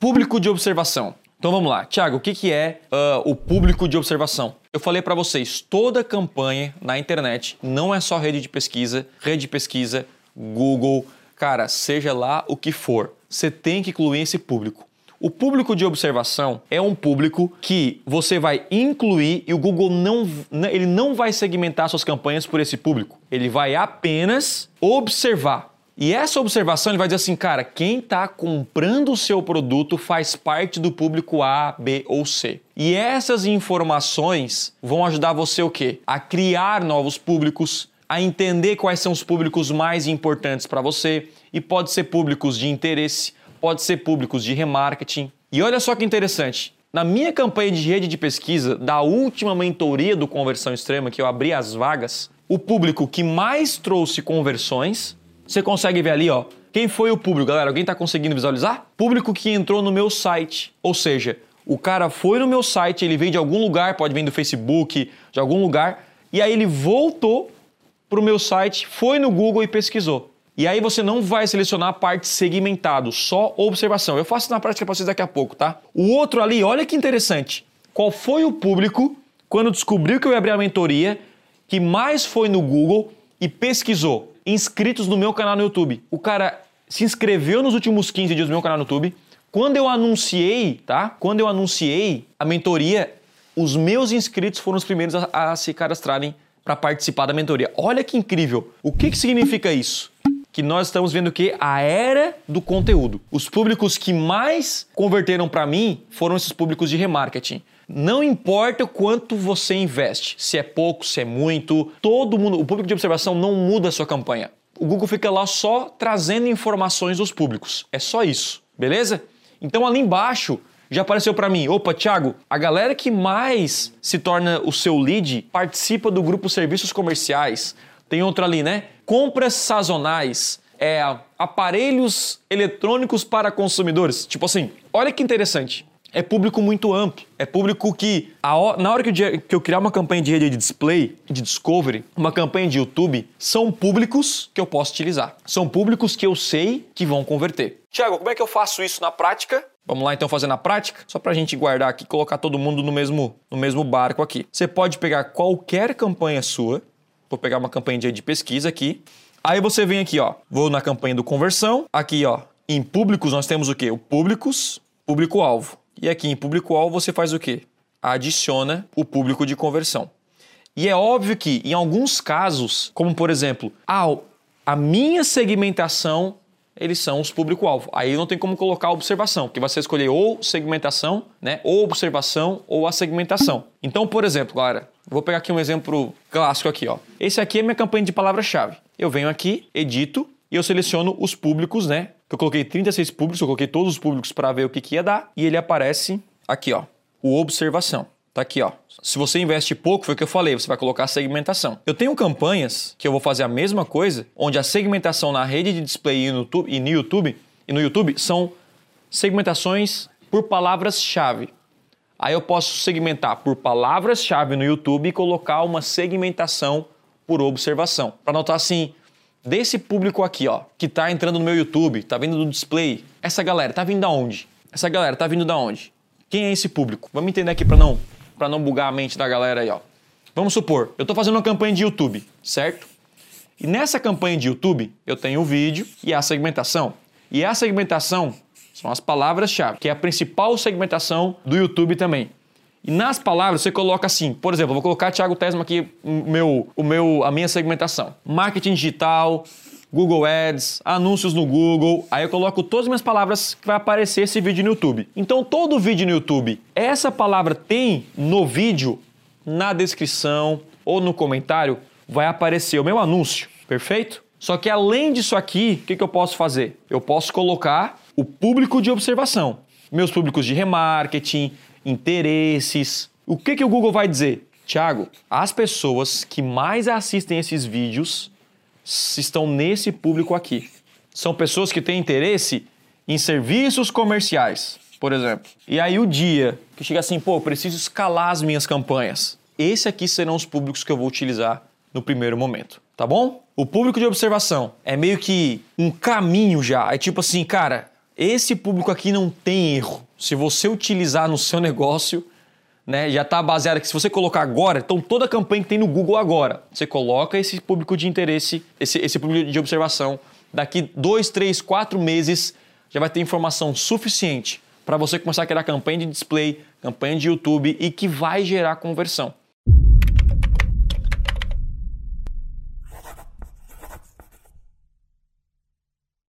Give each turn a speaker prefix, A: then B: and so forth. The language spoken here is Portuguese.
A: Público de observação. Então vamos lá, Thiago, o que, que é uh, o público de observação? Eu falei para vocês, toda campanha na internet não é só rede de pesquisa, rede de pesquisa, Google, cara, seja lá o que for, você tem que incluir esse público. O público de observação é um público que você vai incluir e o Google não, ele não vai segmentar suas campanhas por esse público. Ele vai apenas observar. E essa observação ele vai dizer assim, cara, quem está comprando o seu produto faz parte do público A, B ou C. E essas informações vão ajudar você o quê? A criar novos públicos, a entender quais são os públicos mais importantes para você e pode ser públicos de interesse, pode ser públicos de remarketing. E olha só que interessante. Na minha campanha de rede de pesquisa da última mentoria do Conversão Extrema, que eu abri as vagas, o público que mais trouxe conversões, você consegue ver ali, ó, quem foi o público, galera? Alguém está conseguindo visualizar? Público que entrou no meu site. Ou seja, o cara foi no meu site, ele veio de algum lugar, pode vir do Facebook, de algum lugar, e aí ele voltou para o meu site, foi no Google e pesquisou. E aí você não vai selecionar a parte segmentado, só observação. Eu faço na prática para vocês daqui a pouco, tá? O outro ali, olha que interessante. Qual foi o público quando descobriu que eu ia abrir a mentoria que mais foi no Google e pesquisou inscritos no meu canal no YouTube? O cara se inscreveu nos últimos 15 dias no meu canal no YouTube. Quando eu anunciei, tá? Quando eu anunciei a mentoria, os meus inscritos foram os primeiros a, a se cadastrarem para participar da mentoria. Olha que incrível. O que, que significa isso? que nós estamos vendo que a era do conteúdo. Os públicos que mais converteram para mim foram esses públicos de remarketing. Não importa o quanto você investe, se é pouco, se é muito, todo mundo, o público de observação não muda a sua campanha. O Google fica lá só trazendo informações dos públicos. É só isso, beleza? Então ali embaixo já apareceu para mim, opa, Thiago, a galera que mais se torna o seu lead participa do grupo Serviços Comerciais. Tem outro ali, né? Compras sazonais, é, aparelhos eletrônicos para consumidores. Tipo assim, olha que interessante. É público muito amplo. É público que, na hora que eu, que eu criar uma campanha de rede de display, de discovery, uma campanha de YouTube, são públicos que eu posso utilizar. São públicos que eu sei que vão converter. Tiago, como é que eu faço isso na prática? Vamos lá então fazer na prática? Só para a gente guardar aqui colocar todo mundo no mesmo, no mesmo barco aqui. Você pode pegar qualquer campanha sua, Vou pegar uma campanha de pesquisa aqui. Aí você vem aqui, ó. Vou na campanha do conversão. Aqui, ó. Em públicos nós temos o quê? O públicos, público-alvo. E aqui em público-alvo você faz o quê? Adiciona o público de conversão. E é óbvio que em alguns casos, como por exemplo, ah, a minha segmentação eles são os público-alvo. Aí não tem como colocar observação, porque você escolher ou segmentação, né, ou observação ou a segmentação. Então, por exemplo, galera, vou pegar aqui um exemplo clássico aqui, ó. Esse aqui é minha campanha de palavra-chave. Eu venho aqui, edito e eu seleciono os públicos, né? Que eu coloquei 36 públicos, eu coloquei todos os públicos para ver o que, que ia dar e ele aparece aqui, ó, o observação. Tá aqui, ó. Se você investe pouco, foi o que eu falei, você vai colocar segmentação. Eu tenho campanhas que eu vou fazer a mesma coisa, onde a segmentação na rede de display e no YouTube, e no YouTube, e no YouTube são segmentações por palavras-chave. Aí eu posso segmentar por palavras-chave no YouTube e colocar uma segmentação por observação. Para notar assim, desse público aqui, ó, que está entrando no meu YouTube, está vindo do display, essa galera está vindo da onde? Essa galera está vindo da onde? Quem é esse público? Vamos entender aqui para não para não bugar a mente da galera aí, ó. Vamos supor, eu estou fazendo uma campanha de YouTube, certo? E nessa campanha de YouTube, eu tenho o vídeo e a segmentação. E a segmentação são as palavras-chave, que é a principal segmentação do YouTube também. E nas palavras você coloca assim, por exemplo, eu vou colocar Thiago Tesma aqui, meu, o meu, a minha segmentação. Marketing digital, Google Ads, anúncios no Google. Aí eu coloco todas as minhas palavras que vai aparecer esse vídeo no YouTube. Então todo vídeo no YouTube, essa palavra tem no vídeo, na descrição ou no comentário, vai aparecer o meu anúncio, perfeito? Só que além disso aqui, o que, que eu posso fazer? Eu posso colocar o público de observação, meus públicos de remarketing, interesses. O que, que o Google vai dizer? Tiago, as pessoas que mais assistem esses vídeos estão nesse público aqui. São pessoas que têm interesse em serviços comerciais, por exemplo. E aí o dia que chega assim, pô, preciso escalar as minhas campanhas. Esse aqui serão os públicos que eu vou utilizar no primeiro momento, tá bom? O público de observação é meio que um caminho já. É tipo assim, cara, Esse público aqui não tem erro. Se você utilizar no seu negócio, né, já está baseado que se você colocar agora, então toda a campanha que tem no Google agora, você coloca esse público de interesse, esse, esse público de observação. Daqui dois, três, quatro meses já vai ter informação suficiente para você começar a criar campanha de display, campanha de YouTube e que vai gerar conversão.